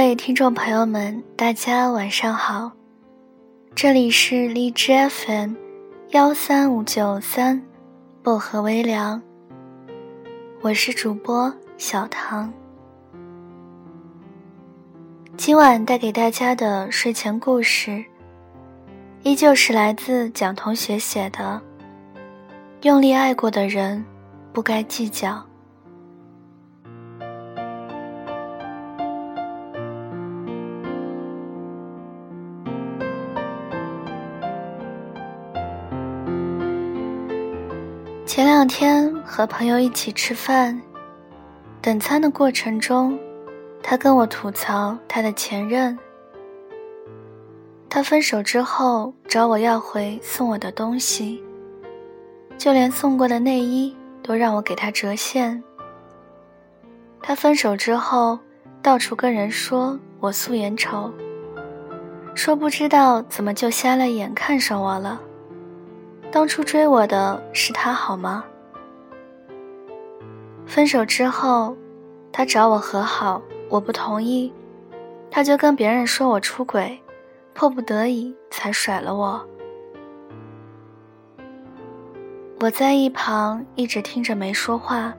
各位听众朋友们，大家晚上好，这里是荔枝 FM 幺三五九三薄荷微凉，我是主播小唐。今晚带给大家的睡前故事，依旧是来自蒋同学写的《用力爱过的人，不该计较》。两天和朋友一起吃饭，等餐的过程中，他跟我吐槽他的前任。他分手之后找我要回送我的东西，就连送过的内衣都让我给他折现。他分手之后到处跟人说我素颜丑，说不知道怎么就瞎了眼看上我了。当初追我的是他好吗？分手之后，他找我和好，我不同意，他就跟别人说我出轨，迫不得已才甩了我。我在一旁一直听着没说话。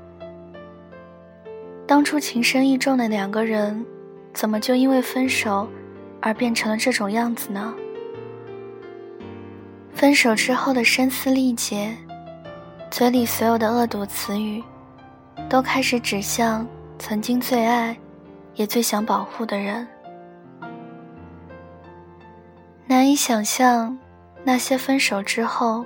当初情深意重的两个人，怎么就因为分手而变成了这种样子呢？分手之后的声嘶力竭，嘴里所有的恶毒词语，都开始指向曾经最爱，也最想保护的人。难以想象，那些分手之后，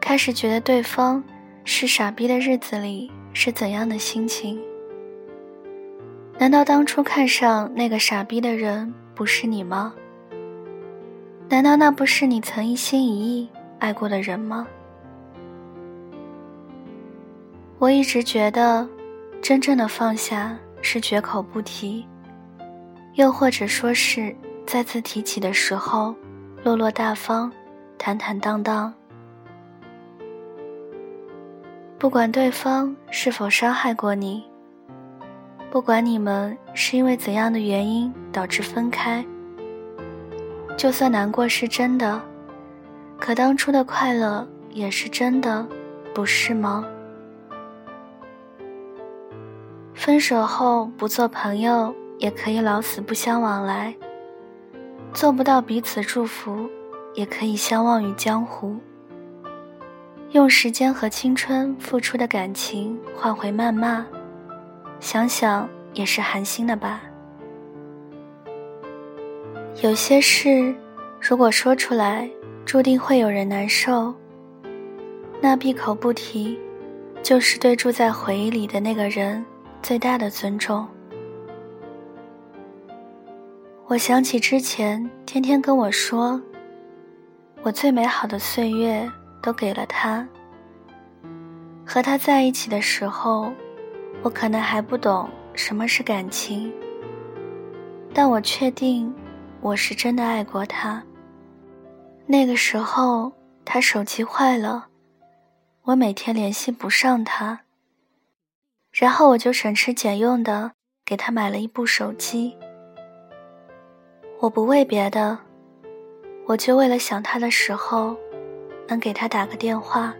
开始觉得对方是傻逼的日子里是怎样的心情？难道当初看上那个傻逼的人不是你吗？难道那不是你曾一心一意爱过的人吗？我一直觉得，真正的放下是绝口不提，又或者说是再次提起的时候，落落大方，坦坦荡荡。不管对方是否伤害过你，不管你们是因为怎样的原因导致分开。就算难过是真的，可当初的快乐也是真的，不是吗？分手后不做朋友，也可以老死不相往来；做不到彼此祝福，也可以相忘于江湖。用时间和青春付出的感情换回谩骂，想想也是寒心的吧。有些事，如果说出来，注定会有人难受。那闭口不提，就是对住在回忆里的那个人最大的尊重。我想起之前天天跟我说，我最美好的岁月都给了他。和他在一起的时候，我可能还不懂什么是感情，但我确定。我是真的爱过他。那个时候，他手机坏了，我每天联系不上他。然后我就省吃俭用的给他买了一部手机。我不为别的，我就为了想他的时候，能给他打个电话。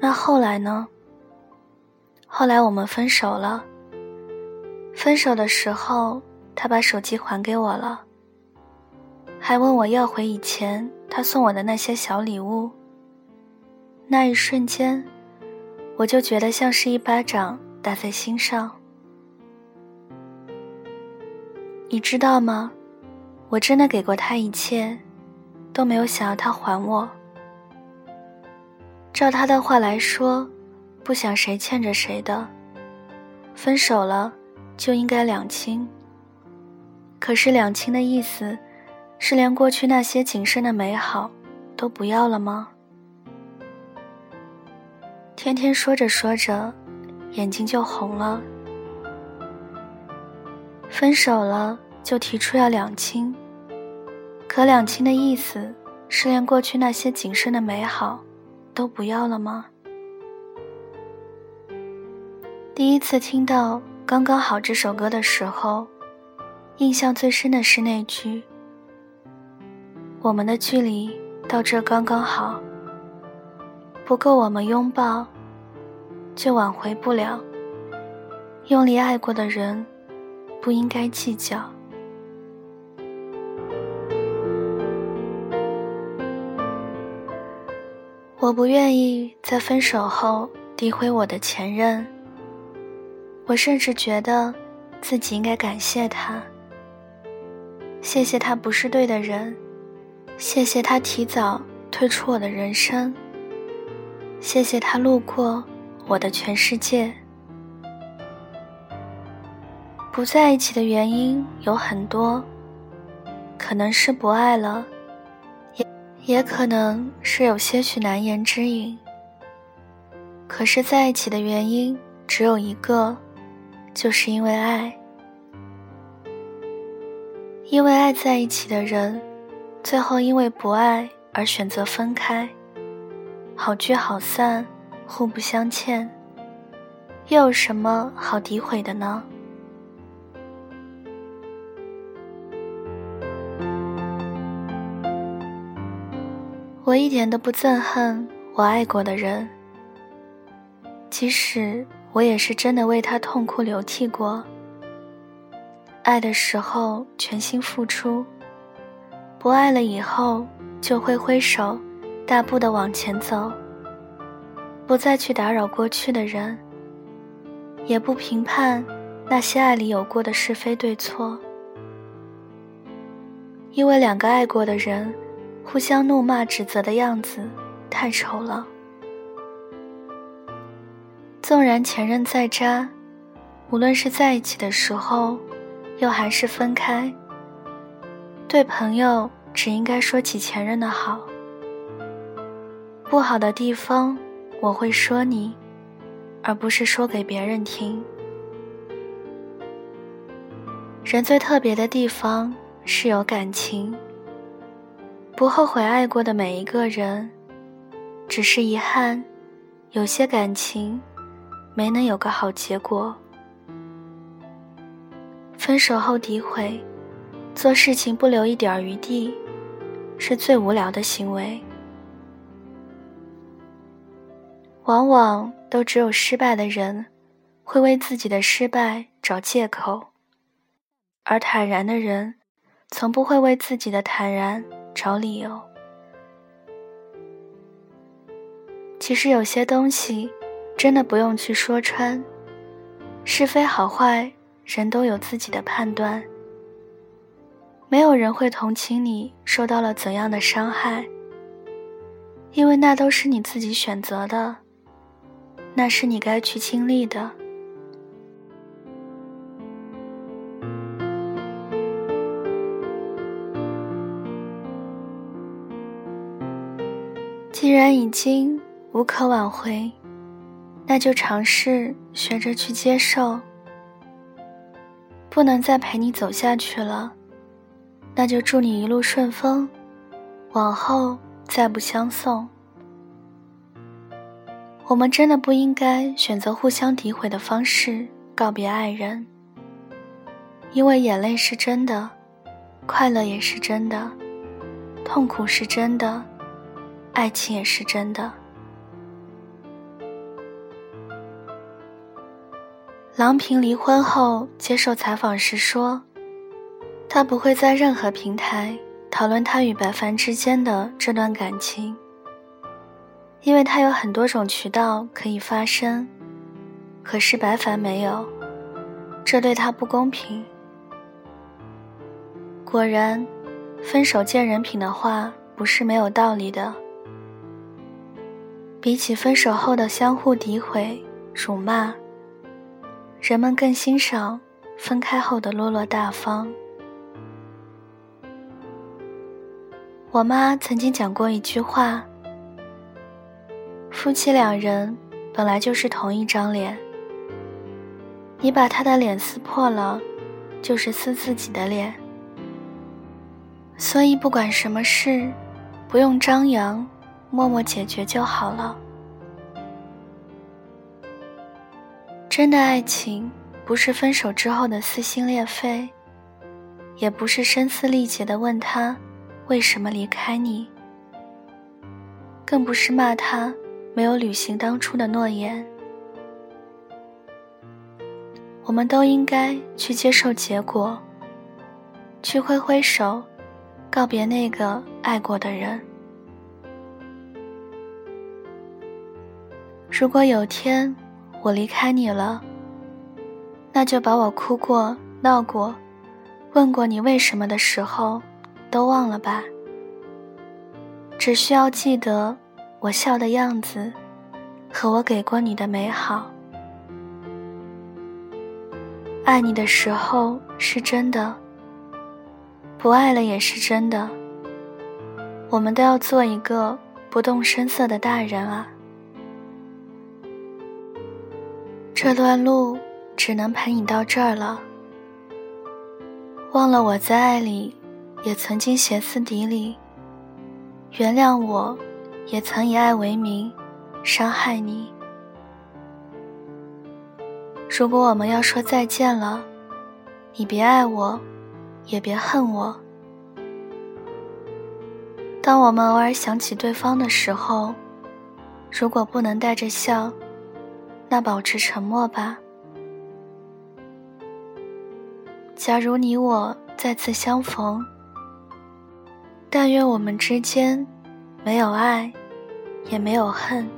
那后来呢？后来我们分手了。分手的时候，他把手机还给我了，还问我要回以前他送我的那些小礼物。那一瞬间，我就觉得像是一巴掌打在心上。你知道吗？我真的给过他一切，都没有想要他还我。照他的话来说，不想谁欠着谁的，分手了。就应该两清。可是两清的意思，是连过去那些仅剩的美好，都不要了吗？天天说着说着，眼睛就红了。分手了就提出要两清，可两清的意思，是连过去那些仅剩的美好，都不要了吗？第一次听到《刚刚好》这首歌的时候，印象最深的是那句：“我们的距离到这刚刚好，不够我们拥抱，就挽回不了。用力爱过的人，不应该计较。”我不愿意在分手后诋毁我的前任。我甚至觉得自己应该感谢他，谢谢他不是对的人，谢谢他提早退出我的人生，谢谢他路过我的全世界。不在一起的原因有很多，可能是不爱了。也也可能是有些许难言之隐，可是在一起的原因只有一个，就是因为爱。因为爱在一起的人，最后因为不爱而选择分开，好聚好散，互不相欠，又有什么好诋毁的呢？我一点都不憎恨我爱过的人，即使我也是真的为他痛哭流涕过。爱的时候全心付出，不爱了以后就会挥手，大步的往前走，不再去打扰过去的人，也不评判那些爱里有过的是非对错，因为两个爱过的人。互相怒骂、指责的样子太丑了。纵然前任再渣，无论是在一起的时候，又还是分开，对朋友只应该说起前任的好。不好的地方我会说你，而不是说给别人听。人最特别的地方是有感情。不后悔爱过的每一个人，只是遗憾，有些感情没能有个好结果。分手后诋毁，做事情不留一点余地，是最无聊的行为。往往都只有失败的人，会为自己的失败找借口，而坦然的人，从不会为自己的坦然。找理由。其实有些东西，真的不用去说穿，是非好坏，人都有自己的判断。没有人会同情你受到了怎样的伤害，因为那都是你自己选择的，那是你该去经历的。既然已经无可挽回，那就尝试学着去接受。不能再陪你走下去了，那就祝你一路顺风，往后再不相送。我们真的不应该选择互相诋毁的方式告别爱人，因为眼泪是真的，快乐也是真的，痛苦是真的。爱情也是真的。郎平离婚后接受采访时说：“他不会在任何平台讨论他与白凡之间的这段感情，因为他有很多种渠道可以发声，可是白凡没有，这对他不公平。”果然，分手见人品的话不是没有道理的。比起分手后的相互诋毁、辱骂，人们更欣赏分开后的落落大方。我妈曾经讲过一句话：“夫妻两人本来就是同一张脸，你把他的脸撕破了，就是撕自己的脸。所以不管什么事，不用张扬。”默默解决就好了。真的爱情，不是分手之后的撕心裂肺，也不是声嘶力竭的问他为什么离开你，更不是骂他没有履行当初的诺言。我们都应该去接受结果，去挥挥手，告别那个爱过的人。如果有天我离开你了，那就把我哭过、闹过、问过你为什么的时候都忘了吧。只需要记得我笑的样子，和我给过你的美好。爱你的时候是真的，不爱了也是真的。我们都要做一个不动声色的大人啊！这段路只能陪你到这儿了。忘了我在爱里也曾经歇斯底里，原谅我，也曾以爱为名伤害你。如果我们要说再见了，你别爱我，也别恨我。当我们偶尔想起对方的时候，如果不能带着笑，那保持沉默吧。假如你我再次相逢，但愿我们之间没有爱，也没有恨，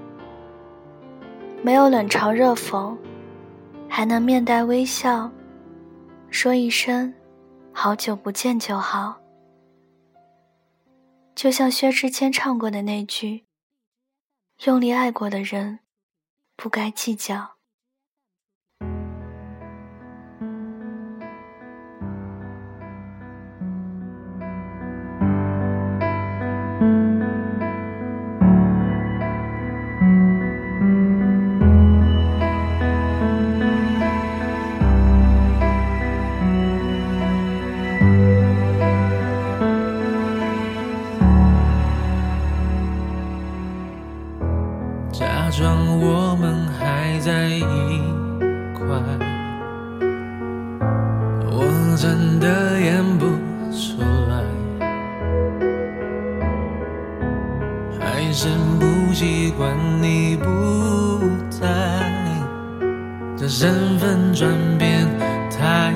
没有冷嘲热讽。还能面带微笑，说一声“好久不见”就好。就像薛之谦唱过的那句：“用力爱过的人，不该计较。”真的演不出来。还是不习惯你不在这身份转变太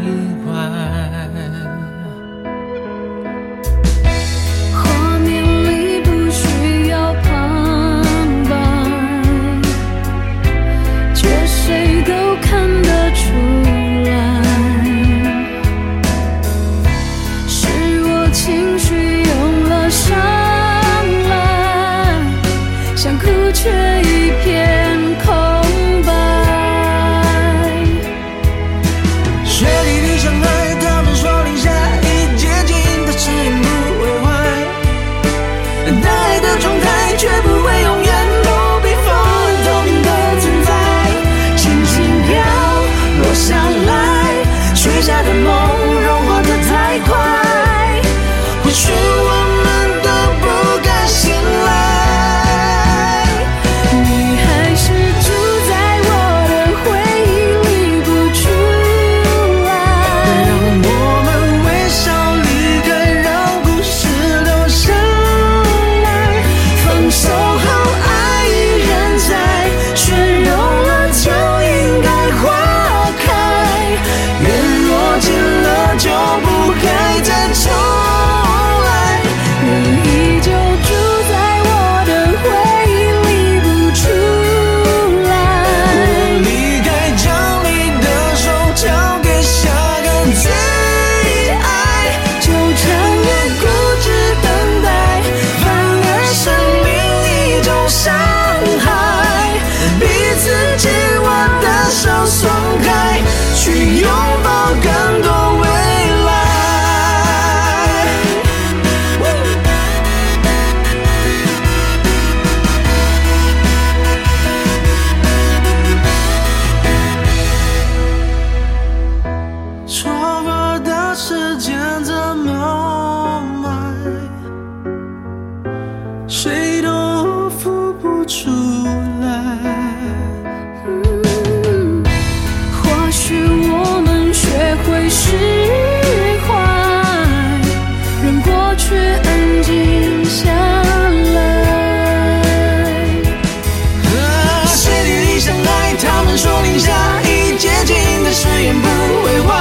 说零下已结晶的誓言不会坏。